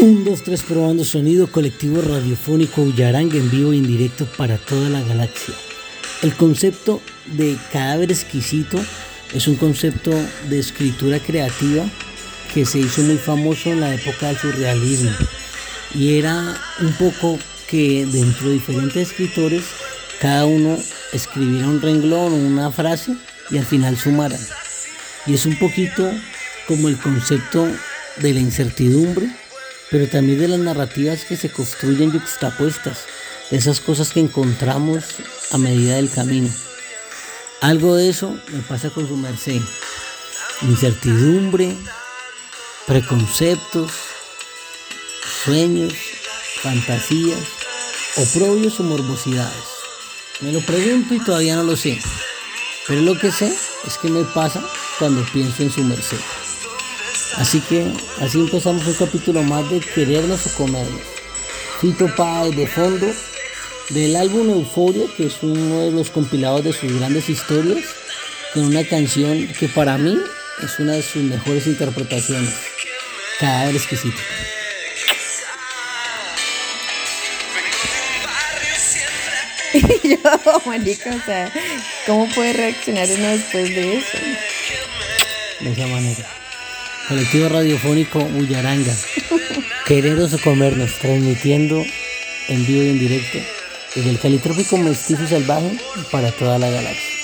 Un, dos, tres, probando sonido colectivo radiofónico Ullaranga en vivo e indirecto para toda la galaxia. El concepto de cadáver exquisito es un concepto de escritura creativa que se hizo muy famoso en la época del surrealismo y era un poco que dentro de diferentes escritores cada uno escribiera un renglón o una frase y al final sumaran. Y es un poquito como el concepto de la incertidumbre pero también de las narrativas que se construyen juxtapuestas, de esas cosas que encontramos a medida del camino. Algo de eso me pasa con su merced. Incertidumbre, preconceptos, sueños, fantasías, oprobios o morbosidades. Me lo pregunto y todavía no lo sé, pero lo que sé es que me pasa cuando pienso en su merced. Así que así empezamos un capítulo más de Querernos o Comernos. Fito Páez de fondo del álbum Euforia, que es uno de los compilados de sus grandes historias, con una canción que para mí es una de sus mejores interpretaciones. Cadáver exquisito. Y yo, marica, o sea, ¿cómo puede reaccionar uno después de eso? De esa manera. Colectivo Radiofónico Ullaranga. Quereros o comernos, transmitiendo en vivo y en directo desde el Calitrópico Mestizo Salvaje para toda la galaxia.